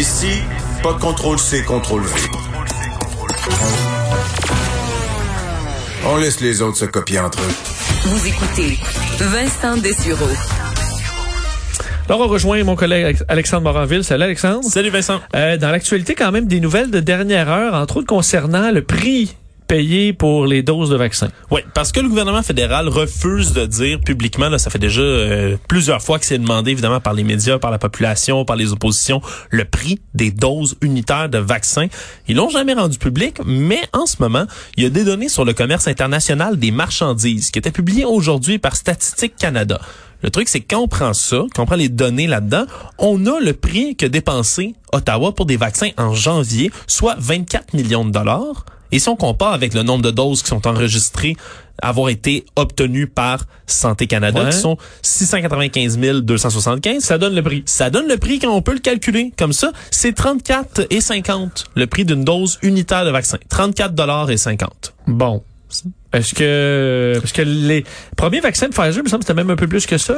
Ici, pas de contrôle C, contrôle V. On laisse les autres se copier entre eux. Vous écoutez Vincent Dessureau. Alors, on rejoint mon collègue Alexandre Moranville. Salut Alexandre. Salut Vincent. Euh, dans l'actualité, quand même, des nouvelles de dernière heure, entre autres concernant le prix payé pour les doses de vaccins. Oui, parce que le gouvernement fédéral refuse de dire publiquement, là, ça fait déjà euh, plusieurs fois que c'est demandé évidemment par les médias, par la population, par les oppositions, le prix des doses unitaires de vaccins. Ils l'ont jamais rendu public, mais en ce moment, il y a des données sur le commerce international des marchandises qui étaient publiées aujourd'hui par Statistique Canada. Le truc, c'est quand on prend ça, quand on prend les données là-dedans, on a le prix que dépensé Ottawa pour des vaccins en janvier, soit 24 millions de dollars. Et si on compare avec le nombre de doses qui sont enregistrées avoir été obtenues par Santé Canada, Ouais. qui sont 695 275, Ça donne le prix. ça donne le prix quand on peut le calculer comme ça. C'est 34 et 50 le prix d'une dose unitaire de vaccin. 34 dollars et 50. Bon. Est-ce que parce que les premiers vaccins de Pfizer, il me semble que c'était même un peu plus que ça.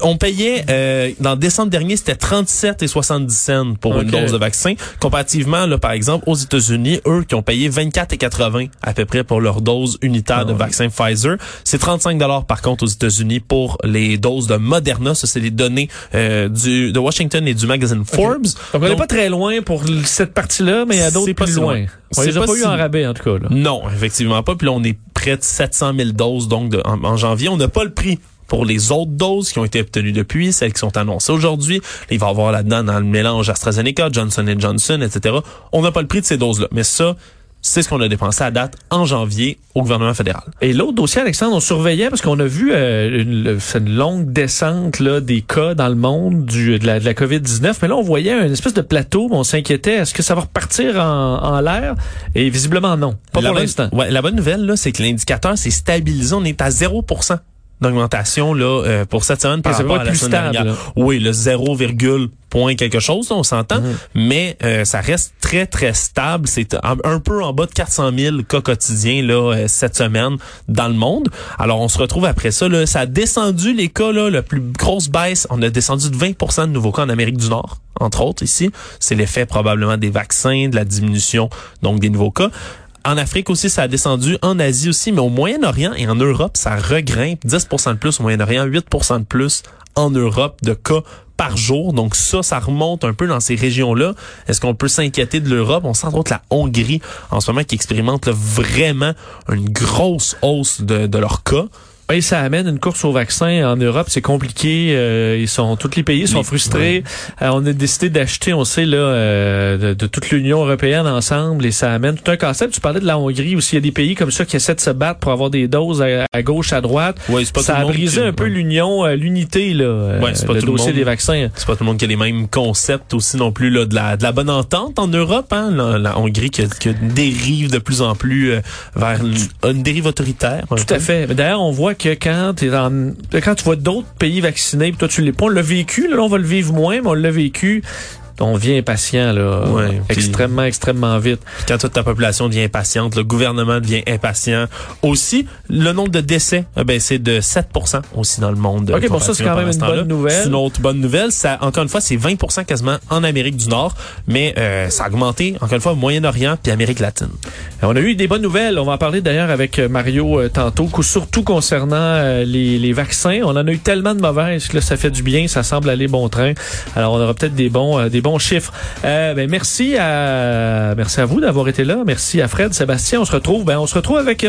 On payait euh, dans décembre dernier, c'était 37 et 70 cents pour une dose de vaccin. Comparativement, là, par exemple, aux États-Unis, eux qui ont payé 24 et 80 à peu près pour leur dose unitaire de Ah ouais. vaccin Pfizer, c'est 35 dollars par contre aux États-Unis pour les doses de Moderna. Ça, c'est les données euh, du de Washington et du magazine Forbes. Donc on n'est pas très loin pour cette partie-là, mais il y a d'autres C'est pas plus si loin. loin. On les a pas pas eu en rabais en tout cas. Là. Non, effectivement pas. Puis là, on est près de 700 000 doses donc en janvier. On n'a pas le prix pour les autres doses qui ont été obtenues depuis, celles qui sont annoncées aujourd'hui. Il va y avoir là-dedans dans le mélange AstraZeneca, Johnson Johnson, etc. On n'a pas le prix de ces doses-là. Mais ça, c'est ce qu'on a dépensé à date en janvier au gouvernement fédéral. Et l'autre dossier, Alexandre, on surveillait parce qu'on a vu euh, une, longue descente là, des cas dans le monde du, de la, de la COVID-19. Mais là, on voyait une espèce de plateau. On s'inquiétait, est-ce que ça va repartir en, en l'air? Et visiblement, non. Pas la pour l'instant. Ouais, la bonne nouvelle, là, c'est que l'indicateur s'est stabilisé. On est à 0 d'augmentation là euh, pour cette semaine par Ça va rapport à la plus semaine stable, dernière. là. Oui, le 0, point quelque chose, on s'entend, Mhm. mais euh, ça reste très très stable. C'est un, un peu en bas de 400 000 cas quotidiens là euh, cette semaine dans le monde. Alors on se retrouve après ça. Là, ça a descendu les cas là, la plus grosse baisse. On a descendu de 20% de nouveaux cas en Amérique du Nord, entre autres ici. C'est l'effet probablement des vaccins, de la diminution donc des nouveaux cas. En Afrique aussi, ça a descendu. En Asie aussi, mais au Moyen-Orient et en Europe, ça regrimpe. 10% de plus au Moyen-Orient, 8% de plus en Europe de cas par jour. Donc ça, ça remonte un peu dans ces régions-là. Est-ce qu'on peut s'inquiéter de l'Europe? On sent entre la Hongrie en ce moment qui expérimente vraiment une grosse hausse de, de leurs cas. Et ça amène une course au vaccin en Europe, c'est compliqué. euh, ils sont tous les pays sont frustrés. Euh, on a décidé d'acheter, on sait là, euh, de, de toute l'Union européenne ensemble, et ça amène tout un concept. Tu parlais de la Hongrie aussi. Il y a des pays comme ça qui essaient de se battre pour avoir des doses à, à gauche, à droite. Ouais, pas ça tout a le monde brisé qui- un peu l'union, euh, l'unité là, euh, Ouais, c'est pas le tout le dossier monde. des vaccins. C'est pas tout le monde qui a les mêmes concepts aussi non plus là, de, la, de la bonne entente en Europe. Hein? La, la Hongrie qui, qui dérive de plus en plus vers une, une dérive autoritaire. Tout à fait. D'ailleurs, on voit que quand t'es quand tu vois d'autres pays vaccinés, puis toi tu l'es pas, on l'a vécu. Là, on va le vivre moins, mais on l'a vécu. On vient impatient là, Ouais, extrêmement, extrêmement vite. Quand toute ta population devient impatiente, le gouvernement devient impatient. Aussi, le nombre de décès a baissé de 7% aussi dans le monde. OK, bon, ça, c'est quand même une bonne nouvelle. C'est une autre bonne nouvelle. Ça, encore une fois, c'est 20% quasiment en Amérique du Nord, mais euh, ça a augmenté, encore une fois, au Moyen-Orient puis Amérique latine. On a eu des bonnes nouvelles. On va en parler d'ailleurs avec euh, Mario euh, tantôt, surtout concernant euh, les, les vaccins. On en a eu tellement de mauvaises que là, ça fait du bien, ça semble aller bon train. Alors, on aura peut-être des bons, euh, des bons chiffres. Euh, ben, merci à, merci à vous d'avoir été là. Merci à Fred, Sébastien. On se retrouve, ben, on se retrouve avec